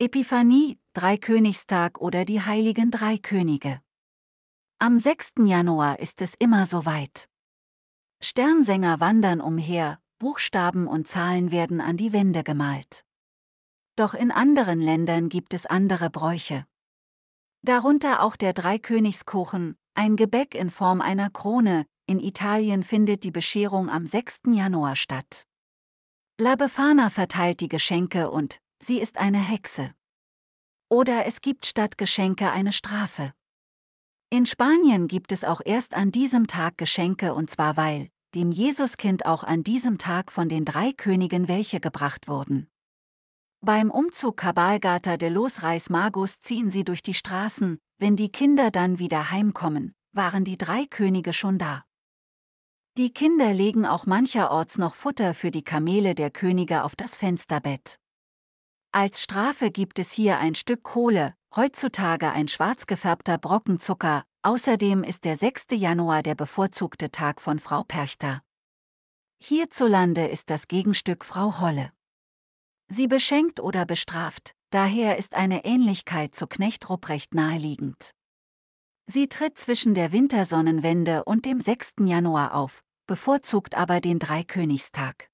Epiphanie, Dreikönigstag oder die heiligen drei Könige. Am 6. Januar ist es immer soweit. Sternsänger wandern umher, Buchstaben und Zahlen werden an die Wände gemalt. Doch in anderen Ländern gibt es andere Bräuche. Darunter auch der Dreikönigskuchen, ein Gebäck in Form einer Krone, in Italien findet die Bescherung am 6. Januar statt. La Befana verteilt die Geschenke und sie ist eine Hexe. Oder es gibt statt Geschenke eine Strafe. In Spanien gibt es auch erst an diesem Tag Geschenke und zwar weil dem Jesuskind auch an diesem Tag von den drei Königen welche gebracht wurden. Beim Umzug Cabalgata de los Reis Magos ziehen sie durch die Straßen, wenn die Kinder dann wieder heimkommen, waren die drei Könige schon da. Die Kinder legen auch mancherorts noch Futter für die Kamele der Könige auf das Fensterbett. Als Strafe gibt es hier ein Stück Kohle, heutzutage ein schwarz gefärbter Brocken Zucker, außerdem ist der 6. Januar der bevorzugte Tag von Frau Perchter. Hierzulande ist das Gegenstück Frau Holle. Sie beschenkt oder bestraft, daher ist eine Ähnlichkeit zu Knecht Rupprecht naheliegend. Sie tritt zwischen der Wintersonnenwende und dem 6. Januar auf, bevorzugt aber den Dreikönigstag.